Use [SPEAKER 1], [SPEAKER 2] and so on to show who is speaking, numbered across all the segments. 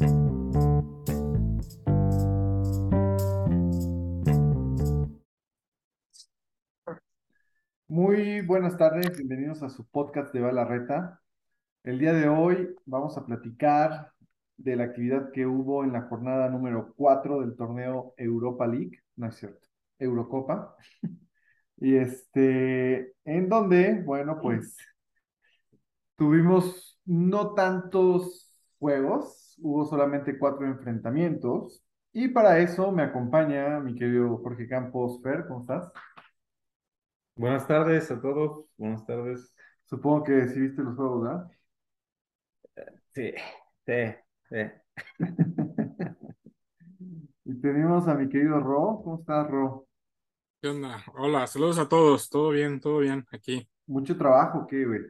[SPEAKER 1] Muy buenas tardes, bienvenidos a su podcast de Balarreta. El día de hoy vamos a platicar de la actividad que hubo en la jornada número 4 del torneo Europa League, no es cierto, Eurocopa. Y este, en donde, bueno, pues tuvimos no tantos juegos, hubo solamente cuatro enfrentamientos. Y para eso me acompaña mi querido Jorge Campos Fer, ¿cómo estás?
[SPEAKER 2] Buenas tardes a todos, buenas tardes.
[SPEAKER 1] Supongo que sí viste los juegos, ¿verdad?
[SPEAKER 2] Sí, sí, sí.
[SPEAKER 1] Y tenemos a mi querido Ro, ¿cómo estás, Ro?
[SPEAKER 3] ¿Qué onda? Hola, saludos a todos. Todo bien, todo bien aquí.
[SPEAKER 1] Mucho trabajo, ¿qué, güey?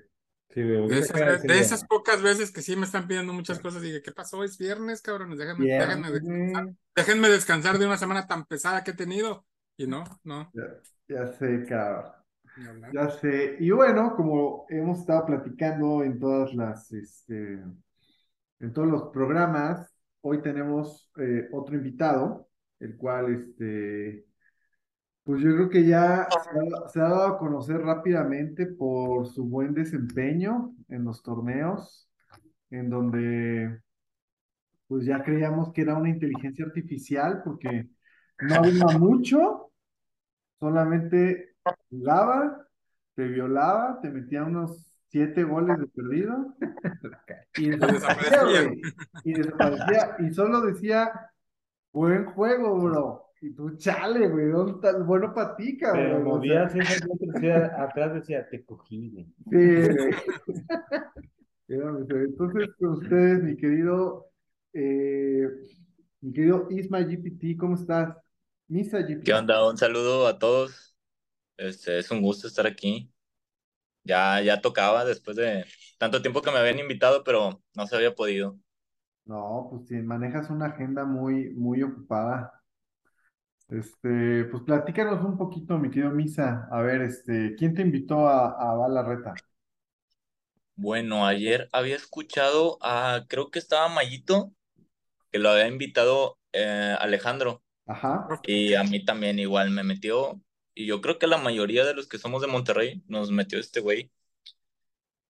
[SPEAKER 2] Sí.
[SPEAKER 3] De esas, ve- de esas pocas veces que sí me están pidiendo muchas cosas, dije, ¿qué pasó? Es viernes, cabrones. Déjenme, déjenme descansar. Déjenme descansar de una semana tan pesada que he tenido. Y no, no.
[SPEAKER 1] Ya, ya sé, cabrón. Ya sé. Y bueno, como hemos estado platicando en todas las, este, en todos los programas, hoy tenemos eh, otro invitado, el cual, este, pues yo creo que ya se ha, se ha dado a conocer rápidamente por su buen desempeño en los torneos, en donde, pues ya creíamos que era una inteligencia artificial, porque no había mucho, solamente jugaba, te violaba, te metía unos siete goles de perdido y desaparecía,
[SPEAKER 3] desaparecía.
[SPEAKER 1] güey. Y desaparecía. Y solo decía, buen juego, bro. Y tú, chale, güey, ¿dónde está el bueno para ti, cabrón?
[SPEAKER 2] Pero movías esas letras, decía- atrás decía, te cogí, güey.
[SPEAKER 1] Sí, güey. Entonces, con ustedes, mi querido, eh, mi querido Isma GPT, ¿cómo estás? Misa GPT.
[SPEAKER 4] ¿Qué onda? Un saludo a todos. Este, es un gusto estar aquí. Ya, ya tocaba después de tanto tiempo que me habían invitado, pero no se había podido.
[SPEAKER 1] No, pues si manejas una agenda muy, muy ocupada. Este, pues platícanos un poquito, mi querido Misa. A ver, este, ¿quién te invitó a, a Balarreta?
[SPEAKER 4] Bueno, ayer había escuchado a, creo que estaba Mayito, que lo había invitado eh, Alejandro,
[SPEAKER 1] Ajá.
[SPEAKER 4] y a mí también igual me metió, y yo creo que la mayoría de los que somos de Monterrey nos metió este güey.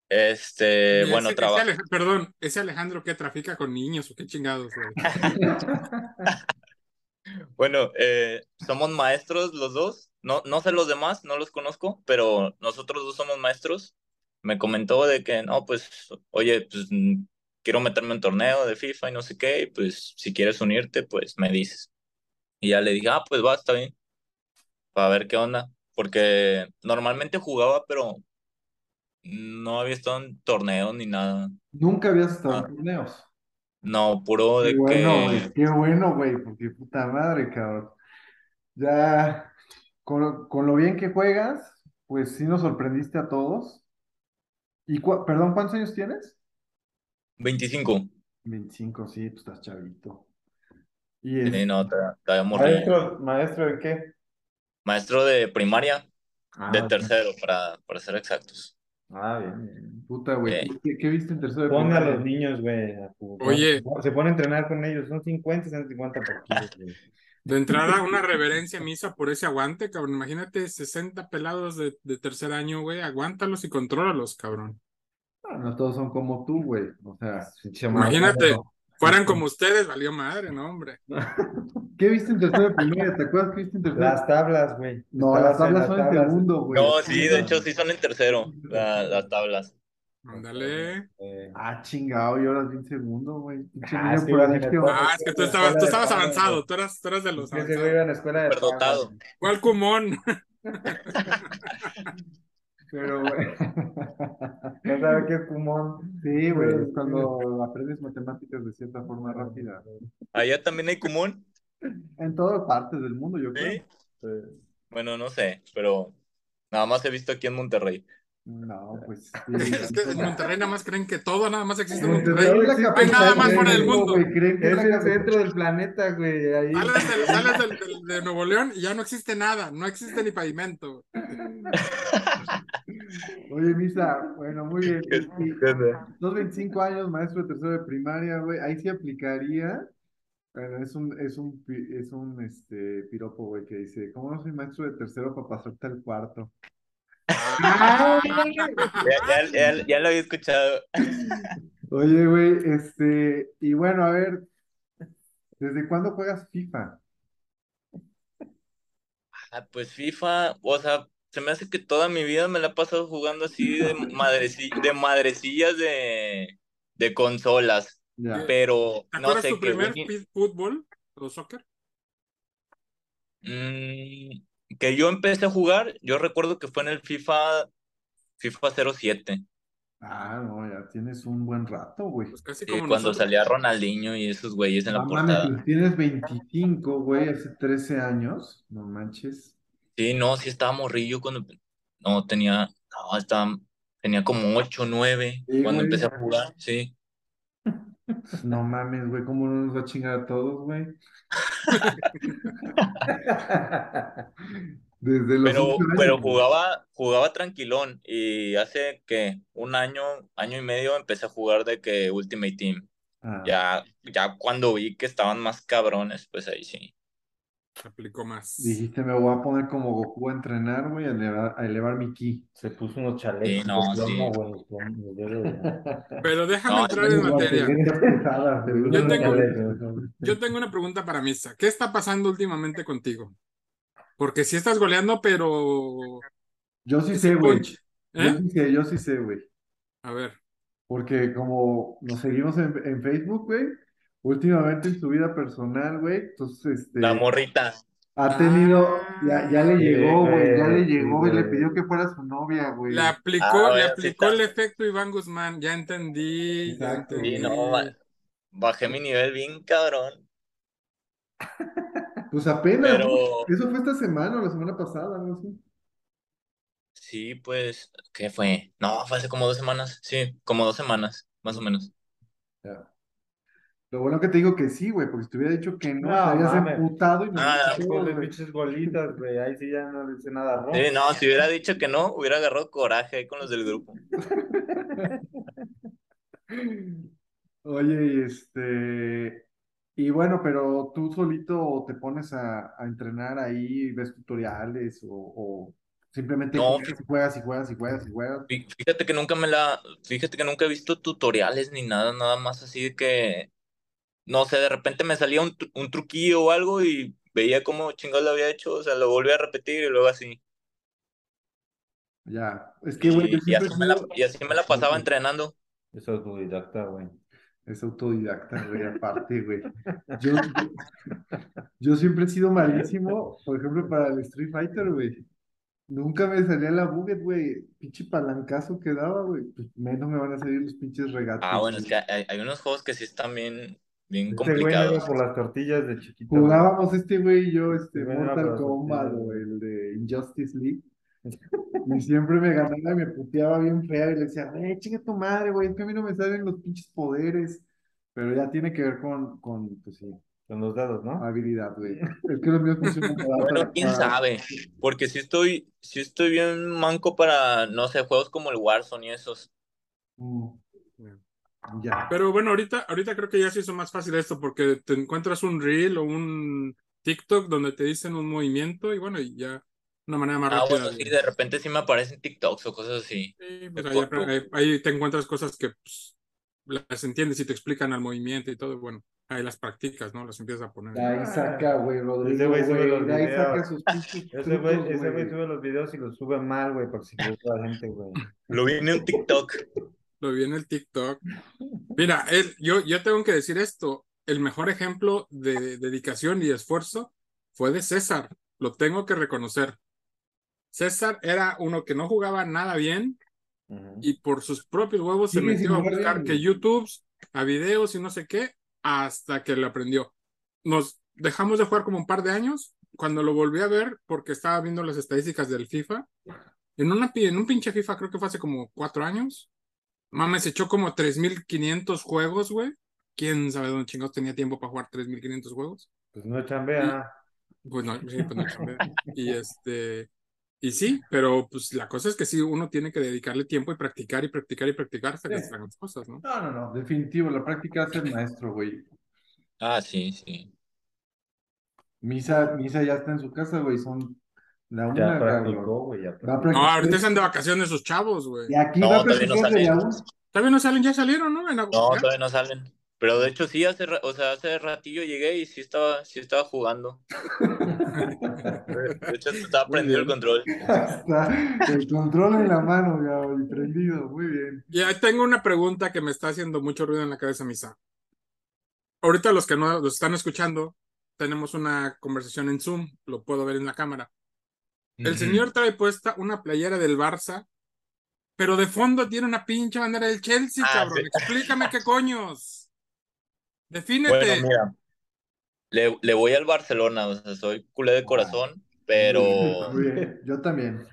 [SPEAKER 4] Este, bueno.
[SPEAKER 3] Alej- Perdón, ¿ese Alejandro que trafica con niños o qué chingados, güey?
[SPEAKER 4] Bueno, eh, somos maestros los dos. No, no sé los demás, no los conozco, pero nosotros dos somos maestros. Me comentó de que, no, pues, oye, pues mm, quiero meterme en torneo de FIFA y no sé qué, y pues si quieres unirte, pues me dices. Y ya le dije, ah, pues va, está bien, para ver qué onda. Porque normalmente jugaba, pero no había estado en torneos ni nada.
[SPEAKER 1] Nunca habías estado en
[SPEAKER 4] Ah.
[SPEAKER 1] torneos.
[SPEAKER 4] No, puro
[SPEAKER 1] Qué
[SPEAKER 4] de
[SPEAKER 1] bueno,
[SPEAKER 4] que...
[SPEAKER 1] güey, qué bueno, güey, porque puta madre, cabrón. Ya, con, con lo bien que juegas, pues sí nos sorprendiste a todos. Y, cua- perdón, ¿cuántos años tienes?
[SPEAKER 4] 25.
[SPEAKER 1] 25, sí, pues estás chavito. Y
[SPEAKER 4] Sí, no, todavía todavía morrillo.
[SPEAKER 2] Maestro, maestro, ¿de qué?
[SPEAKER 4] Maestro de primaria,
[SPEAKER 2] Ah,
[SPEAKER 4] de tercero, para, para ser exactos.
[SPEAKER 2] Ah, bien.
[SPEAKER 1] puta, güey,
[SPEAKER 4] Sí.
[SPEAKER 1] ¿qué, qué viste en tercero de
[SPEAKER 2] Pon a los niños, güey.
[SPEAKER 3] Oye.
[SPEAKER 2] Se pone a entrenar con ellos, son 50, 150 partidos, güey.
[SPEAKER 3] De entrada, una reverencia misa por ese aguante, cabrón. Imagínate 60 pelados de, de tercer año, güey. Aguántalos y contrólalos, cabrón.
[SPEAKER 1] No, no todos son como tú, güey. O sea,
[SPEAKER 2] Pinche
[SPEAKER 3] Imagínate. Fueran como ustedes, valió madre, ¿no, hombre?
[SPEAKER 1] ¿qué viste en tercero de primaria? ¿Te acuerdas qué viste en tercero?
[SPEAKER 2] Las tablas, güey.
[SPEAKER 1] No, las tablas
[SPEAKER 2] las
[SPEAKER 1] son en
[SPEAKER 2] tablas.
[SPEAKER 1] segundo, güey.
[SPEAKER 4] No, sí, de hecho sí son en tercero, la- las tablas.
[SPEAKER 3] Ándale.
[SPEAKER 2] Eh,
[SPEAKER 1] Ah, chingado, yo las vi en segundo, güey.
[SPEAKER 2] Ah.
[SPEAKER 3] Ah, es que tú estabas, tú estabas avanzado, tú eras, tú eras de los avanzados.
[SPEAKER 2] iba a la escuela de
[SPEAKER 4] Superdotado.
[SPEAKER 2] tablas.
[SPEAKER 3] ¿Cuál cumón?
[SPEAKER 1] Pero, güey.
[SPEAKER 2] No sabe qué es pumón.
[SPEAKER 1] Sí, güey, es cuando aprendes matemáticas de cierta forma rápida.
[SPEAKER 4] Allá también hay común,
[SPEAKER 1] En todas partes del mundo, yo
[SPEAKER 4] ¿sí?
[SPEAKER 1] creo.
[SPEAKER 4] Bueno, no sé, pero nada más he visto aquí en Monterrey.
[SPEAKER 1] No, pues sí.
[SPEAKER 3] Es que en Monterrey nada más creen que todo nada más existe en
[SPEAKER 1] Monterrey
[SPEAKER 3] hay nada más fuera del mundo.
[SPEAKER 1] güey, creen que es
[SPEAKER 2] el centro del planeta, güey. Ahí.
[SPEAKER 3] Sales, del- sales del- del- de Nuevo León y ya no existe nada, no existe ni pavimento.
[SPEAKER 1] Oye, Misa, bueno, muy bien.
[SPEAKER 4] ¿Qué-
[SPEAKER 1] Y-
[SPEAKER 4] qué onda?
[SPEAKER 1] Dos 25 años, maestro de tercero de primaria, güey. Ahí sí aplicaría. Bueno, es un, es un, es un este, piropo, güey, que dice, ¿cómo no soy maestro de tercero para pasarte al cuarto?
[SPEAKER 4] Ya, ya- ya- ya lo había escuchado.
[SPEAKER 1] Oye, güey, este, y bueno, a ver, ¿desde cuándo juegas FIFA?
[SPEAKER 4] Ah, pues FIFA, o sea, se me hace que toda mi vida me la he pasado jugando así de, madreci- de madrecillas de, de consolas, pero
[SPEAKER 3] ¿Te
[SPEAKER 4] no sé
[SPEAKER 3] tu primer fútbol o soccer?
[SPEAKER 4] Mm, que yo empecé a jugar, yo recuerdo que fue en el FIFA, FIFA 07,
[SPEAKER 1] Ah, no, ya tienes un buen rato, güey.
[SPEAKER 3] Pues casi
[SPEAKER 4] cuando
[SPEAKER 3] nosotros.
[SPEAKER 4] salía Ronaldinho y esos güeyes en la
[SPEAKER 1] mames,
[SPEAKER 4] portada.
[SPEAKER 1] tienes 25, güey, hace 13 años, no manches.
[SPEAKER 4] Sí, no, sí estaba morrillo cuando, no, tenía, no, estaba, tenía como 8, 9
[SPEAKER 1] Sí,
[SPEAKER 4] cuando
[SPEAKER 1] güey.
[SPEAKER 4] empecé a jugar, sí.
[SPEAKER 1] No mames, güey, ¿cómo no nos va a chingar a todos, güey? Desde los
[SPEAKER 4] Pero, pero jugaba, jugaba tranquilón y hace que un año, año y medio empecé a jugar de que Ultimate Team.
[SPEAKER 1] Ah,
[SPEAKER 4] Ya, ya cuando vi que estaban más cabrones, pues ahí sí.
[SPEAKER 3] Aplicó más.
[SPEAKER 1] Dijiste, me voy a poner como Goku a entrenar, güey, a elevar, a elevar mi ki.
[SPEAKER 2] Se puso unos chalecos
[SPEAKER 4] Sí, no, sí.
[SPEAKER 3] Pero déjame
[SPEAKER 4] No,
[SPEAKER 3] entrar en materia. Yo tengo-
[SPEAKER 2] chalecos.
[SPEAKER 3] Yo tengo una pregunta para Misa. ¿Qué está pasando últimamente contigo? Porque si estás goleando, pero.
[SPEAKER 1] Yo sí sé, güey. Yo
[SPEAKER 3] ¿eh?
[SPEAKER 1] sí sé, yo sí sé, güey.
[SPEAKER 3] A ver.
[SPEAKER 1] Porque como nos seguimos en, en Facebook, güey, últimamente en su vida personal, güey, entonces, este,
[SPEAKER 4] La morrita.
[SPEAKER 1] ha tenido,
[SPEAKER 3] Ah.
[SPEAKER 1] ya, ya le
[SPEAKER 2] Sí,
[SPEAKER 1] llegó, güey, ya le
[SPEAKER 2] güey,
[SPEAKER 1] llegó,
[SPEAKER 2] sí,
[SPEAKER 1] güey, le pidió que fuera su novia, güey.
[SPEAKER 3] Le aplicó,
[SPEAKER 4] Ah,
[SPEAKER 3] le
[SPEAKER 4] bueno, sí
[SPEAKER 3] aplicó el efecto Iván Guzmán. Ya entendí, ya
[SPEAKER 1] Exacto.
[SPEAKER 3] entendí.
[SPEAKER 4] Sí, no, ba- bajé mi nivel bien cabrón.
[SPEAKER 1] Pues apenas,
[SPEAKER 4] Pero
[SPEAKER 1] ¿no? Eso fue esta semana o la semana pasada, algo así.
[SPEAKER 4] sí, pues, ¿qué fue? No, fue hace como dos semanas. Sí, como dos semanas, más o menos.
[SPEAKER 1] Ya. Lo bueno que te digo que sí, güey, porque si te hubiera dicho que no,
[SPEAKER 2] No,
[SPEAKER 1] te habías
[SPEAKER 2] mames.
[SPEAKER 1] emputado y no
[SPEAKER 4] Ah,
[SPEAKER 1] güey.
[SPEAKER 2] pinches bolitas, güey, ahí sí ya no dice nada rojo.
[SPEAKER 4] Sí, no, si hubiera dicho que no, hubiera agarrado coraje ahí con los del grupo.
[SPEAKER 1] Oye, y este, y bueno, pero tú solito te pones a, a entrenar ahí, ves tutoriales o, o simplemente
[SPEAKER 4] No,
[SPEAKER 1] juegas y juegas y juegas y juegas
[SPEAKER 4] Fíjate que nunca me la, fíjate que nunca he visto tutoriales ni nada, nada más así de que, no sé, de repente me salía un, un truquillo o algo y veía cómo chingados lo había hecho, o sea, lo volví a repetir y luego así.
[SPEAKER 1] Ya, es que, güey,
[SPEAKER 4] Y, y así me la, y así me la pasaba entrenando.
[SPEAKER 2] Es autodidacta, güey.
[SPEAKER 1] es autodidacta, güey, aparte, güey. Yo, yo siempre he sido malísimo, por ejemplo, para el Street Fighter, güey. Nunca me salía la buget, güey. Pinche palancazo que daba, güey. Pues menos me van a salir los pinches regates.
[SPEAKER 4] Ah, bueno, es que hay, hay unos juegos que sí están bien, bien
[SPEAKER 2] Este
[SPEAKER 4] complicados.
[SPEAKER 2] por las tortillas de chiquito. güey.
[SPEAKER 1] Jugábamos este güey y yo, este,
[SPEAKER 2] Sí, bueno,
[SPEAKER 1] Mortal Kombat o el de Injustice League. Y siempre me ganaba y me puteaba bien fea y le decía, eh, chinga tu madre, güey, es que a mí no me salen los pinches poderes. Pero ya tiene que ver con, con pues sí,
[SPEAKER 2] Con los dedos, ¿no?
[SPEAKER 1] habilidad, güey. Es que los míos funcionan para-
[SPEAKER 4] Bueno, quién
[SPEAKER 1] para-
[SPEAKER 4] sabe, porque si estoy, si estoy bien manco para, no sé, juegos como el Warzone y esos.
[SPEAKER 1] Mm, Ya.
[SPEAKER 3] Pero bueno, ahorita, ahorita creo que ya se hizo más fácil esto porque te encuentras un reel o un TikTok donde te dicen un movimiento y bueno, y ya una manera más
[SPEAKER 4] Ah,
[SPEAKER 3] rápida.
[SPEAKER 4] bueno,
[SPEAKER 3] de-
[SPEAKER 4] sí, de repente sí me aparecen TikToks o cosas así.
[SPEAKER 3] Sí, pues ahí, ahí- ahí te encuentras cosas que pues, las entiendes y te explican al movimiento y todo. Bueno, ahí las practicas, ¿no? Las empiezas a poner.
[SPEAKER 1] Ahí saca, güey, Rodrigo,
[SPEAKER 2] Ese güey sube los
[SPEAKER 1] De ahí
[SPEAKER 2] videos.
[SPEAKER 1] saca sus
[SPEAKER 2] Ese güey, sube los videos y los sube mal, güey, para se equivoque la gente, güey.
[SPEAKER 4] Lo vi en un TikTok.
[SPEAKER 3] Lo vi en el TikTok. Mira, él, yo, yo tengo que decir esto. El mejor ejemplo de dedicación y esfuerzo fue de César. Lo tengo que reconocer. César era uno que no jugaba nada bien y por sus propios huevos se metió a buscar
[SPEAKER 1] bien,
[SPEAKER 3] que. YouTube, a videos y no sé qué, hasta que lo aprendió. Nos dejamos de jugar como un par de años. Cuando lo volví a ver, porque estaba viendo las estadísticas del FIFA, en, una, en un pinche FIFA, creo que fue hace como cuatro años, mames, echó como 3.500 juegos, güey. ¿Quién sabe dónde chingados tenía tiempo para jugar 3.500 juegos?
[SPEAKER 2] Pues no chambea.
[SPEAKER 3] Pues no, sí, pues no chambea. Y este, Y sí, pero pues la cosa es que sí, uno tiene que dedicarle tiempo y practicar y practicar y practicar hasta que se hagan las cosas, ¿no?
[SPEAKER 1] No, no, no, definitivo, la práctica hace el maestro, güey.
[SPEAKER 4] Ah, sí, sí.
[SPEAKER 1] Misa, Misa ya está en su casa, güey, son la una,
[SPEAKER 2] Ya practicó, güey, ya practicó.
[SPEAKER 3] No, ahorita están de vacaciones sus chavos, güey.
[SPEAKER 1] Y aquí
[SPEAKER 4] No,
[SPEAKER 1] va a
[SPEAKER 4] todavía no
[SPEAKER 1] la
[SPEAKER 4] salen.
[SPEAKER 3] Todavía no salen, ya salieron, ¿no? En agosto,
[SPEAKER 4] No,
[SPEAKER 3] ¿ya?
[SPEAKER 4] todavía no salen. Pero de hecho sí, hace, o sea, hace ratillo llegué y sí estaba, sí estaba jugando. De hecho, estaba prendido el control.
[SPEAKER 1] Está el control en la mano, güey, prendido, muy bien.
[SPEAKER 3] Ya tengo una pregunta que me está haciendo mucho ruido en la cabeza, Misa. Ahorita los que no los están escuchando, tenemos una conversación en Zoom, lo puedo ver en la cámara. El señor trae puesta una playera del Barça, pero de fondo tiene una pinche bandera del Chelsea,
[SPEAKER 4] Ah,
[SPEAKER 3] cabrón.
[SPEAKER 4] sí.
[SPEAKER 3] Explícame qué coños. Defínete.
[SPEAKER 4] Bueno, mira, le, le voy al Barcelona, o sea, soy culé de corazón, pero
[SPEAKER 1] yo también.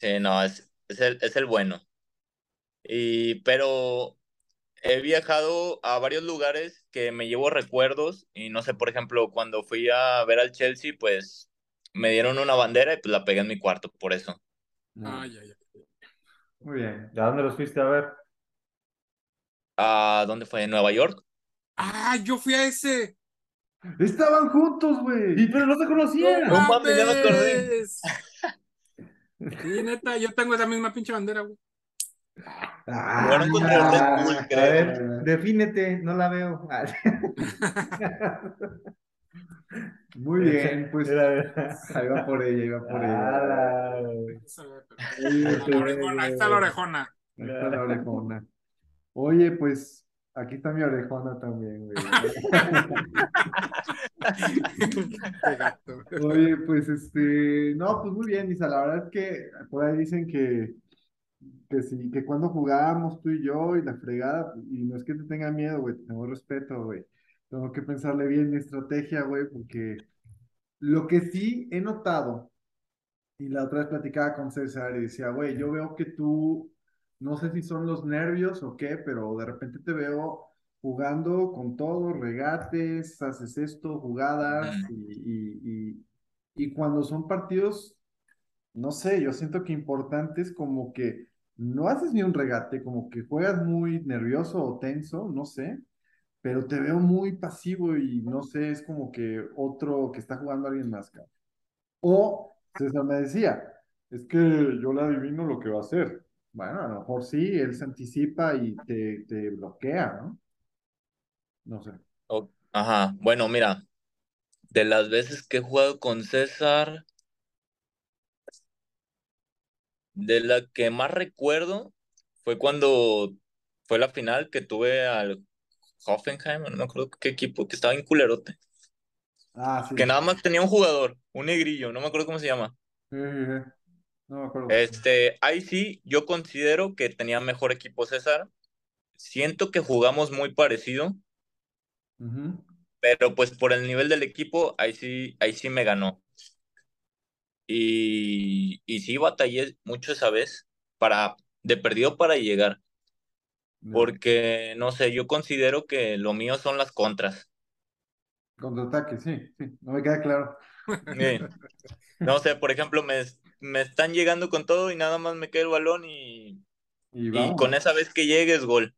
[SPEAKER 4] sí, no, es, es el, es el bueno. Y, pero he viajado a varios lugares que me llevo recuerdos y no sé, por ejemplo, cuando fui a ver al Chelsea, pues me dieron una bandera y pues la pegué en mi cuarto, por eso.
[SPEAKER 3] Ay, ay, ay.
[SPEAKER 1] Muy bien.
[SPEAKER 2] ¿A dónde los fuiste a ver?
[SPEAKER 4] ¿A dónde fue? ¿En Nueva York?
[SPEAKER 3] Ah, yo fui a ese.
[SPEAKER 1] Estaban juntos, güey.
[SPEAKER 2] pero no se conocían.
[SPEAKER 4] No mames, ya me acordé.
[SPEAKER 3] Sí, neta, yo tengo esa misma pinche bandera, güey.
[SPEAKER 1] Ah,
[SPEAKER 4] Jugaron contra el Red Bull,
[SPEAKER 2] A ver, defínete, no la veo.
[SPEAKER 1] Muy bien, pues
[SPEAKER 2] Era- era-
[SPEAKER 1] ahí va por ella, iba por ella.
[SPEAKER 2] Ah,
[SPEAKER 3] orejona, ahí está la orejona.
[SPEAKER 1] Ahí está la orejona. Oye, pues aquí está mi orejona también, güey. Oye, pues este, no, pues muy bien, Isa, la verdad es que por ahí dicen que, que sí, que cuando jugábamos tú y yo y la fregada, y no es que te tenga miedo, güey, te tengo respeto, güey. Tengo que pensarle bien mi estrategia, güey, porque lo que sí he notado, y la otra vez platicaba con César y decía, güey, yo veo que tú, no sé si son los nervios o qué, pero de repente te veo jugando con todo, regates, haces esto, jugadas, y, y, y, y cuando son partidos, no sé, yo siento que importantes como que no haces ni un regate, como que juegas muy nervioso o tenso, no sé, pero te veo muy pasivo y no sé, es como que otro que está jugando alguien más, cabrón. O César me decía, es que yo le adivino lo que va a hacer. Bueno, a lo mejor sí, él se anticipa y te, te bloquea, ¿no? No sé.
[SPEAKER 4] Ajá, bueno, mira, de las veces que he jugado con César, de la que más recuerdo fue cuando fue la final que tuve al Hoffenheim, no me acuerdo qué equipo, que estaba en culerote,
[SPEAKER 1] Ah, sí.
[SPEAKER 4] que nada más tenía un jugador, un negrillo, no me acuerdo cómo se llama.
[SPEAKER 1] Sí, sí, sí. No me acuerdo.
[SPEAKER 4] Este, ahí sí, yo considero que tenía mejor equipo César. Siento que jugamos muy parecido, pero pues por el nivel del equipo, ahí sí, ahí sí me ganó. Y, y sí batallé mucho esa vez para, de perdido para llegar. Porque no sé, yo considero que lo mío son las contras.
[SPEAKER 1] Contraataque, sí, sí, no me queda claro.
[SPEAKER 4] No sé, por ejemplo, me, me están llegando con todo y nada más me cae el balón y,
[SPEAKER 1] Y
[SPEAKER 4] con esa vez que llegue es gol.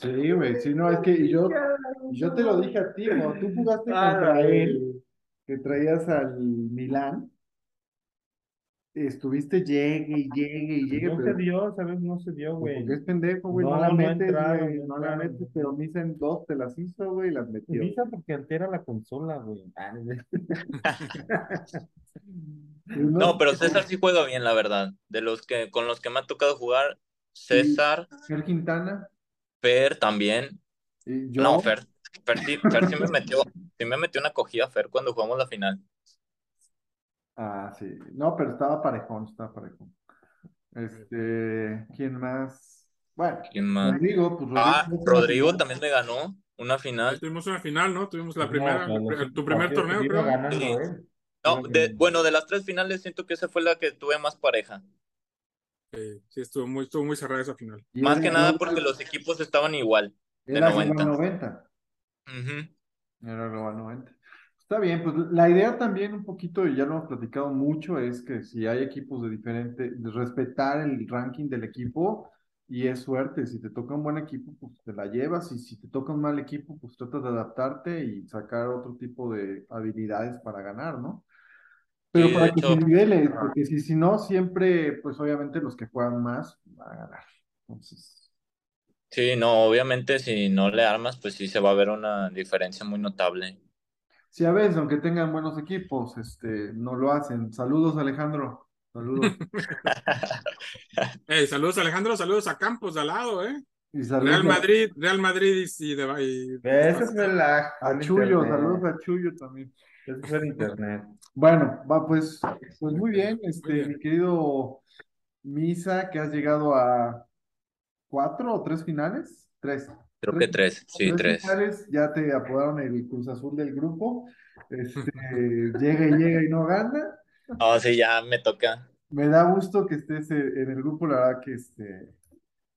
[SPEAKER 1] Sí, güey, sí, no, es que yo, yo te lo dije a ti, cuando tú jugaste
[SPEAKER 2] Ah,
[SPEAKER 1] contra él, que traías al Milán, estuviste llegue y llegue y llegue,
[SPEAKER 2] No se
[SPEAKER 1] pero
[SPEAKER 2] dio, ¿sabes? No se dio,
[SPEAKER 1] pues,
[SPEAKER 2] güey.
[SPEAKER 1] porque es pendejo, güey, no,
[SPEAKER 2] No,
[SPEAKER 1] la
[SPEAKER 2] no
[SPEAKER 1] metes,
[SPEAKER 2] entraron,
[SPEAKER 1] güey,
[SPEAKER 2] no
[SPEAKER 1] no la metes, pero Misa en dos te las hizo, güey, y las metió.
[SPEAKER 2] Avisa porque altera la consola, güey. Ah,
[SPEAKER 4] No, pero César sí juega bien, la verdad. De los que con los que me ha tocado jugar, César,
[SPEAKER 1] Fer Quintana,
[SPEAKER 4] Fer también.
[SPEAKER 1] y yo,
[SPEAKER 4] No, Fer, Fer, sí, Fer sí me metió, sí me metió una cogida Fer cuando jugamos la final.
[SPEAKER 1] Ah, sí, no, pero estaba parejón, estaba parejón. Este, ¿quién más? Bueno,
[SPEAKER 4] ¿Quién más?
[SPEAKER 1] Rodrigo, pues
[SPEAKER 4] Ah,
[SPEAKER 1] Rodrigo,
[SPEAKER 4] Rodrigo también me ganó una final.
[SPEAKER 3] Tuvimos una final, ¿no? Tuvimos la
[SPEAKER 2] No,
[SPEAKER 3] primera, tu primer torneo, creo.
[SPEAKER 2] ganando,
[SPEAKER 4] Sí.
[SPEAKER 2] ¿eh?
[SPEAKER 4] No, de, bueno, de las tres finales siento que esa fue la que tuve más pareja.
[SPEAKER 3] Sí, sí, estuvo muy, estuvo muy cerrada esa final.
[SPEAKER 4] Más que nada porque los equipos estaban igual. de
[SPEAKER 1] Era
[SPEAKER 4] 90.
[SPEAKER 1] global 90.
[SPEAKER 4] Ujú.
[SPEAKER 1] Era global 90. Está bien, pues la idea también un poquito, y ya lo hemos platicado mucho, es que si hay equipos de diferente, de respetar el ranking del equipo y es suerte, si te toca un buen equipo, pues te la llevas y si te toca un mal equipo, pues tratas de adaptarte y sacar otro tipo de habilidades para ganar, ¿no? Pero
[SPEAKER 4] Sí,
[SPEAKER 1] para que
[SPEAKER 4] hecho,
[SPEAKER 1] se nivele, porque si, si no, siempre, pues obviamente los que juegan más van a ganar. Entonces,
[SPEAKER 4] sí, no, obviamente si no le armas, pues sí se va a ver una diferencia muy notable.
[SPEAKER 1] Si a veces, aunque tengan buenos equipos, este, no lo hacen. Saludos, Alejandro. Saludos.
[SPEAKER 3] Hey, saludos Alejandro, saludos a Campos de al lado, ¿eh?
[SPEAKER 1] Y saludos
[SPEAKER 3] Real
[SPEAKER 1] a-
[SPEAKER 3] Madrid, Real Madrid y, y de y-
[SPEAKER 2] Ese fue el
[SPEAKER 1] a Chuyo,
[SPEAKER 2] internet.
[SPEAKER 1] saludos a Chuyo también.
[SPEAKER 2] Ese fue el internet.
[SPEAKER 1] Bueno, va pues, pues muy bien, este,
[SPEAKER 3] bien.
[SPEAKER 1] mi querido Misa, que has llegado a cuatro o tres finales, tres.
[SPEAKER 4] Creo que tres, sí, tres.
[SPEAKER 1] ya te apodaron el Cruz Azul del grupo. Este, llega y llega y no gana.
[SPEAKER 4] Oh, sí, ya me toca.
[SPEAKER 1] Me da gusto que estés eh, en el grupo, la verdad que este,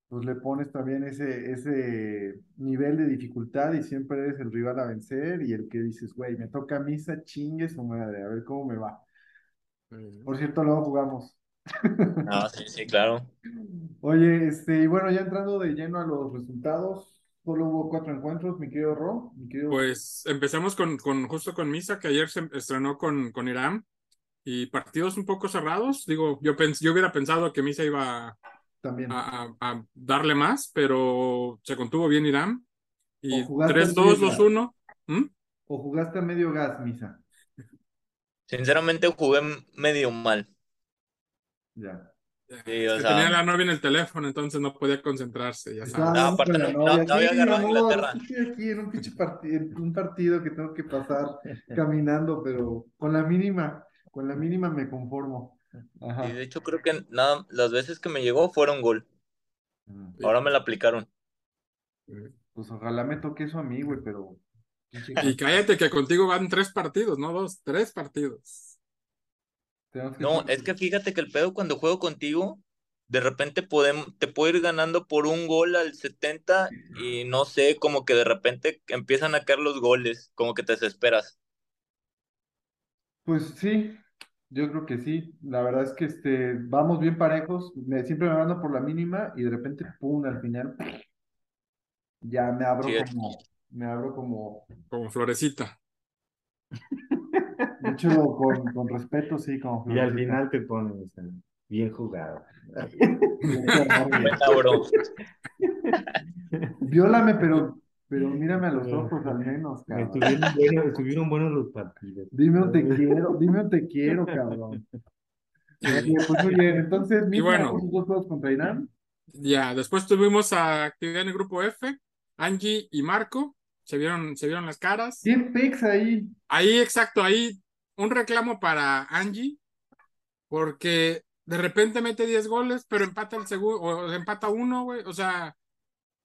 [SPEAKER 1] pues le pones también ese, ese nivel de dificultad y siempre eres el rival a vencer y el que dices, güey, me toca misa, chingue su madre, a ver cómo me va. Por cierto, luego jugamos.
[SPEAKER 4] No, sí, sí, claro.
[SPEAKER 1] Oye, este, y bueno, ya entrando de lleno a los resultados, solo hubo cuatro encuentros, mi querido Ro, mi querido...
[SPEAKER 3] Pues empezamos con, con justo con Misa, que ayer se estrenó con, con Irán, y partidos un poco cerrados. Digo, yo, pens yo hubiera pensado que Misa iba
[SPEAKER 1] también.
[SPEAKER 3] a, a- a darle más, pero se contuvo bien Irán. Y
[SPEAKER 1] O jugaste
[SPEAKER 3] 3-2,
[SPEAKER 1] bien,
[SPEAKER 3] 2-1. ¿Mm?
[SPEAKER 1] ¿O jugaste a medio gas, Misa?
[SPEAKER 4] Sinceramente jugué medio mal.
[SPEAKER 1] Ya.
[SPEAKER 4] Sí, o
[SPEAKER 3] Que
[SPEAKER 4] sea-
[SPEAKER 3] tenía la novia en el teléfono, entonces no podía concentrarse, ya sabes.
[SPEAKER 4] No, aparte no- no- no había
[SPEAKER 1] "Sí,
[SPEAKER 4] agarrado Inglaterra".
[SPEAKER 1] Estoy aquí en un pinche partido, un partido que tengo que pasar caminando, pero con la mínima, con la mínima me conformo. Ajá.
[SPEAKER 4] Y de hecho creo que nada, las veces que me llegó fueron gol.
[SPEAKER 1] Mm,
[SPEAKER 3] Sí.
[SPEAKER 4] Ahora me la aplicaron.
[SPEAKER 1] Pues ojalá me toque eso a mí, güey, pero.
[SPEAKER 3] Y cállate que contigo van tres partidos, no dos, tres partidos.
[SPEAKER 1] Tenemos que
[SPEAKER 4] No, es que fíjate que el pedo cuando juego contigo, de repente podemos, te puedo ir ganando por un gol al 70 y no sé, como que de repente empiezan a caer los goles, como que te desesperas.
[SPEAKER 1] Pues sí, yo creo que sí. La verdad es que este, vamos bien parejos. Me, siempre me mando por la mínima y de repente, pum, al final, ya me abro
[SPEAKER 4] Sí.
[SPEAKER 1] como, me abro como,
[SPEAKER 3] Como florecita.
[SPEAKER 1] Hecho, con, con respeto, sí, como
[SPEAKER 2] Y al final te ponen, sea, bien jugado.
[SPEAKER 1] Viólame, pero, pero mírame a los ojos al menos, cabrón.
[SPEAKER 2] Estuvieron buenos, estuvieron buenos los partidos.
[SPEAKER 1] Dime un te quiero, dime un te quiero, cabrón. Pues muy bien, entonces, Misa,
[SPEAKER 3] bueno.
[SPEAKER 1] dos juegos contra Irán.
[SPEAKER 3] Ya, después tuvimos a actividad en el grupo F, Angie y Marco, se vieron, se vieron las caras.
[SPEAKER 1] ¿Qué pex ahí?
[SPEAKER 3] Ahí, exacto, ahí un reclamo para Angie, porque de repente mete 10 goles, pero empata el segundo, o empata uno, güey, o sea,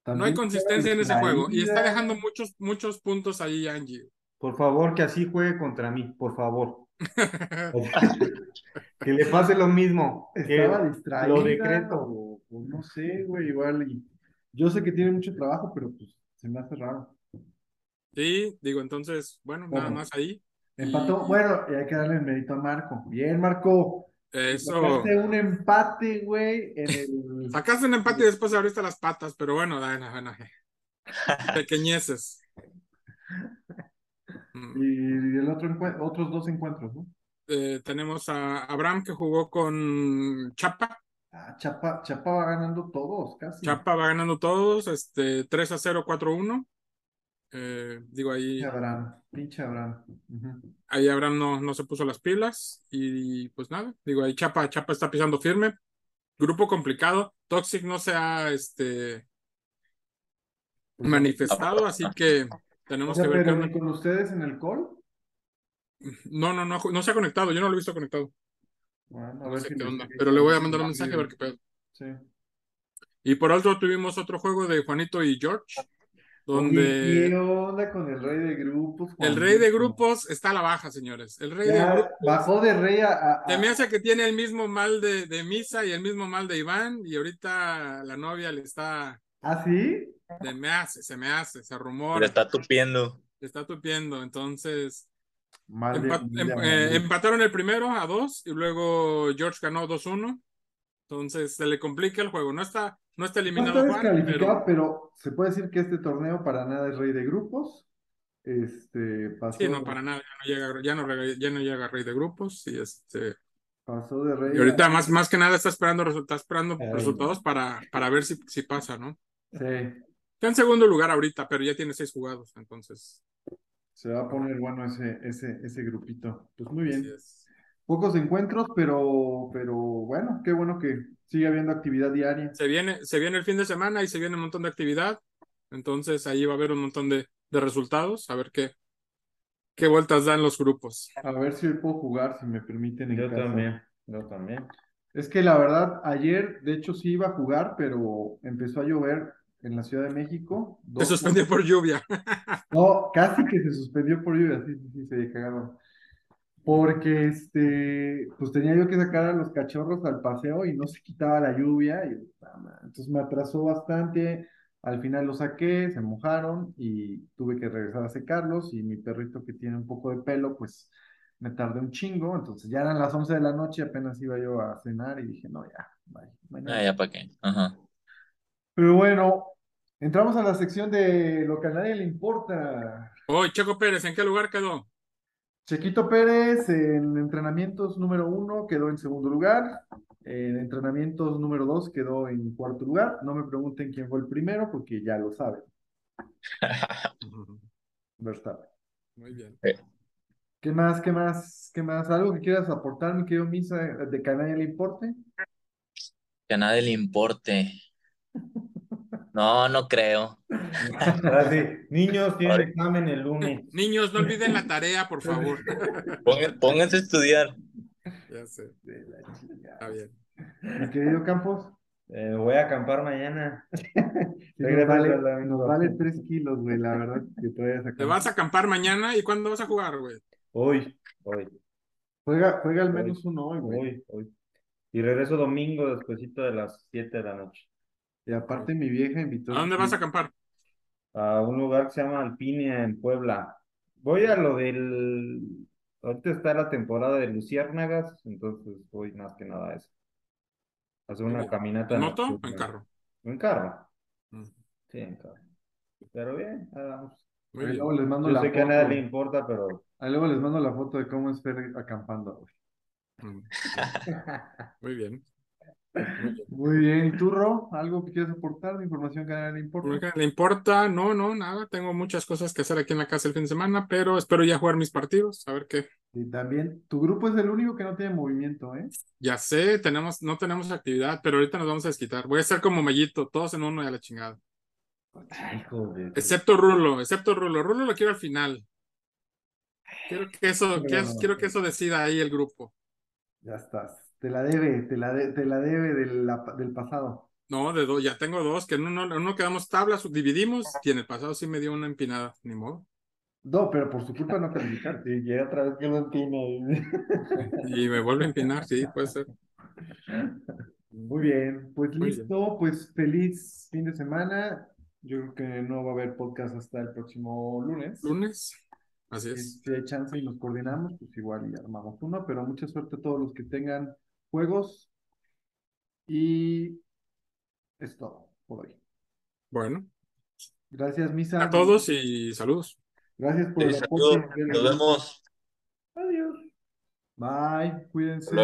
[SPEAKER 3] no hay consistencia en ese juego, y está dejando muchos, muchos puntos ahí Angie.
[SPEAKER 2] Por favor, que así juegue contra mí, por favor. Que le pase lo mismo. que
[SPEAKER 1] Estaba distraída.
[SPEAKER 2] lo decreto.
[SPEAKER 1] O, o no sé, güey, igual. Y yo sé que tiene mucho trabajo, pero pues se me hace raro.
[SPEAKER 3] Sí, digo, entonces, bueno, nada más ahí.
[SPEAKER 1] Empató.
[SPEAKER 3] Y-
[SPEAKER 1] Bueno, y hay que darle el mérito a Marco. Bien, Marco.
[SPEAKER 3] Eso.
[SPEAKER 1] Sacaste un empate, güey, el.
[SPEAKER 3] Sacaste un empate y después abriste las patas, pero bueno, bueno, bueno. Pequeñeces.
[SPEAKER 1] Y el otro otros dos encuentros, ¿no?
[SPEAKER 3] Eh, tenemos a Abraham que jugó con Chapa.
[SPEAKER 1] Ah, Chapa, Chapa va ganando todos, casi.
[SPEAKER 3] Chapa va ganando todos, este 3 a 0, 4 a 1. Eh, digo, ahí,
[SPEAKER 1] Pinche Abraham, pinche Abraham. Ujú.
[SPEAKER 3] ahí Abraham no, no se puso las pilas y pues nada, digo, ahí Chapa, Chapa está pisando firme. Grupo complicado. Toxic no se ha este,
[SPEAKER 1] Pues,
[SPEAKER 3] manifestado, así que
[SPEAKER 1] O
[SPEAKER 3] tenemos
[SPEAKER 1] sea,
[SPEAKER 3] que ver qué
[SPEAKER 1] pero ni con ustedes en el call.
[SPEAKER 3] No, no, no, no se ha conectado, yo no lo he visto conectado.
[SPEAKER 1] Bueno, a
[SPEAKER 3] No
[SPEAKER 1] ver
[SPEAKER 3] sé
[SPEAKER 1] si
[SPEAKER 3] qué onda, pero le voy a mandar un mensaje a ver qué pedo.
[SPEAKER 1] Sí.
[SPEAKER 3] Y por otro tuvimos otro juego de Juanito y George, donde
[SPEAKER 1] ¿qué onda con el rey de grupos?
[SPEAKER 3] el rey de grupos está a la baja, señores. El rey de grupos
[SPEAKER 1] bajó de rey a,
[SPEAKER 3] se me hace que tiene el mismo mal de, de Misa y el mismo mal de Iván, y ahorita la novia le está,
[SPEAKER 1] ¿Ah, sí?
[SPEAKER 3] se me hace, se me hace, se
[SPEAKER 4] Le
[SPEAKER 3] rumora,
[SPEAKER 4] está tupiendo.
[SPEAKER 3] le está tupiendo, entonces,
[SPEAKER 1] Mal de-
[SPEAKER 3] Empa-
[SPEAKER 1] mal de
[SPEAKER 3] em- eh, empataron el primero a dos y luego George ganó 2-1. Entonces se le complica el juego. No está, no está
[SPEAKER 1] No
[SPEAKER 3] eliminado
[SPEAKER 1] está
[SPEAKER 3] Juan, pero
[SPEAKER 1] pero se puede decir que este torneo para nada es rey de grupos. Este pasó,
[SPEAKER 3] sí, no, para nada. Ya no llega, ya no, ya no llega rey de grupos. Y este.
[SPEAKER 1] pasó de rey.
[SPEAKER 3] Y
[SPEAKER 1] a-
[SPEAKER 3] ahorita más, más que nada está esperando, está esperando
[SPEAKER 2] Ay,
[SPEAKER 3] resultados para, para ver si, si pasa, ¿no?
[SPEAKER 1] Sí,
[SPEAKER 3] Está en segundo lugar ahorita, pero ya tiene seis jugados, entonces.
[SPEAKER 1] se va a poner bueno ese, ese, ese grupito. Pues muy bien. Pocos encuentros, pero, pero bueno, qué bueno que sigue habiendo actividad diaria.
[SPEAKER 3] Se viene, se viene el fin de semana y se viene un montón de actividad. Entonces ahí va a haber un montón de, de resultados. A ver qué, qué vueltas dan los grupos.
[SPEAKER 1] A ver si hoy puedo jugar, si me permiten en
[SPEAKER 2] Yo
[SPEAKER 1] casa.
[SPEAKER 2] también, yo también.
[SPEAKER 1] Es que la verdad, ayer, de hecho, sí iba a jugar, pero empezó a llover en la Ciudad de México.
[SPEAKER 3] Se suspendió por lluvia.
[SPEAKER 1] No, casi que se suspendió por lluvia, sí, sí, sí, se cagaron. Porque este, pues tenía yo que sacar a los cachorros al paseo y no se quitaba la lluvia, y, entonces me atrasó bastante. Al final los saqué, se mojaron y tuve que regresar a secarlos. Y mi perrito que tiene un poco de pelo, pues me tardé un chingo. Entonces ya eran las 11 de la noche, apenas iba yo a cenar y dije, no, ya, bye, mañana".
[SPEAKER 4] Ah, ya para qué. Ajá.
[SPEAKER 1] Pero bueno, entramos a la sección de lo que a nadie le importa.
[SPEAKER 3] Hoy, Checo Pérez, ¿en qué lugar quedó?
[SPEAKER 1] Chequito Pérez en entrenamientos número uno quedó en segundo lugar. En entrenamientos número dos quedó en cuarto lugar. No me pregunten quién fue el primero porque ya lo saben. Verstappen.
[SPEAKER 3] Muy bien.
[SPEAKER 1] ¿Qué más? ¿Qué más? ¿Qué más? ¿Algo que quieras aportar, mi querido Misa, de que a nadie le importe?
[SPEAKER 4] Que a nadie le importe. No, no creo.
[SPEAKER 2] Ahora sí, niños tienen
[SPEAKER 4] Ay.
[SPEAKER 2] examen el lunes.
[SPEAKER 3] Niños, no olviden la tarea, por favor.
[SPEAKER 4] Pónganse a estudiar.
[SPEAKER 3] Ya sé,
[SPEAKER 1] De la chingada.
[SPEAKER 3] está bien.
[SPEAKER 1] Mi querido Campos,
[SPEAKER 2] Eh, voy a acampar mañana.
[SPEAKER 1] sí, nos
[SPEAKER 2] Regresas
[SPEAKER 1] vale, nos tres kilos, güey, la verdad, que te vayas a
[SPEAKER 3] ¿Te vas a acampar mañana y cuándo vas a jugar, güey?
[SPEAKER 2] Hoy, hoy,
[SPEAKER 1] Juega, juega al menos uno hoy, güey.
[SPEAKER 2] hoy, hoy. Y regreso domingo despuesito de las 7 de la noche.
[SPEAKER 1] Y aparte mi vieja invitó.
[SPEAKER 3] ¿A dónde vas a acampar?
[SPEAKER 2] A un lugar que se llama Alpinia en Puebla. Voy a lo del... Ahorita está la temporada de luciérnagas, entonces voy más que nada a eso. Hacer una caminata
[SPEAKER 3] ¿En moto o en carro?
[SPEAKER 2] En carro,
[SPEAKER 3] Mm,
[SPEAKER 2] sí, en carro. Pero bien, ahí vamos.
[SPEAKER 3] Muy
[SPEAKER 1] Ahí
[SPEAKER 3] bien.
[SPEAKER 1] luego les mando
[SPEAKER 2] Yo
[SPEAKER 1] la
[SPEAKER 2] sé que a nadie
[SPEAKER 1] foto.
[SPEAKER 2] le importa, pero
[SPEAKER 1] Ahí luego les mando la foto de cómo es Fer acampando, güey.
[SPEAKER 3] Mm, Muy bien. Muy bien.
[SPEAKER 1] Muy bien, ¿y tú, Ro? ¿Algo que quieras aportar de información que a nadie le importa?
[SPEAKER 3] ¿Le importa? No, no, nada. Tengo muchas cosas que hacer aquí en la casa el fin de semana, pero espero ya jugar mis partidos, a ver qué.
[SPEAKER 1] Y también, tu grupo es el único que no tiene movimiento, ¿eh?
[SPEAKER 3] Ya sé, tenemos, no tenemos actividad, pero ahorita nos vamos a desquitar. Voy a ser como Mellito, todos en uno y a la chingada.
[SPEAKER 2] Ay, joder.
[SPEAKER 3] Excepto Rulo, excepto Rulo. Rulo lo quiero al final. Quiero que eso, que-
[SPEAKER 1] No.
[SPEAKER 3] quiero que eso decida ahí el grupo.
[SPEAKER 1] Ya estás. Te la debe, te la, de- te la debe del, del pasado.
[SPEAKER 3] No, de dos, ya tengo dos, que en uno, en uno quedamos tablas, dividimos, y en el pasado sí me dio una empinada, ni modo.
[SPEAKER 1] No, pero por su culpa no calificar.
[SPEAKER 2] Sí, ya otra vez que lo tiene.
[SPEAKER 3] Y me vuelve a empinar, sí, puede ser.
[SPEAKER 1] Muy bien, pues
[SPEAKER 3] Muy bien.
[SPEAKER 1] listo, pues feliz fin de semana. Yo creo que no va a haber podcast hasta el próximo lunes.
[SPEAKER 3] Lunes, así es.
[SPEAKER 1] si hay chance y nos coordinamos, pues igual y armamos uno, pero mucha suerte a todos los que tengan juegos. Y es todo por hoy.
[SPEAKER 3] Bueno,
[SPEAKER 1] Gracias, Misa.
[SPEAKER 3] a todos y saludos.
[SPEAKER 1] Gracias por
[SPEAKER 4] Sí,
[SPEAKER 1] el
[SPEAKER 4] saludos.
[SPEAKER 1] aporte.
[SPEAKER 4] Nos vemos.
[SPEAKER 1] Adiós. Bye, cuídense.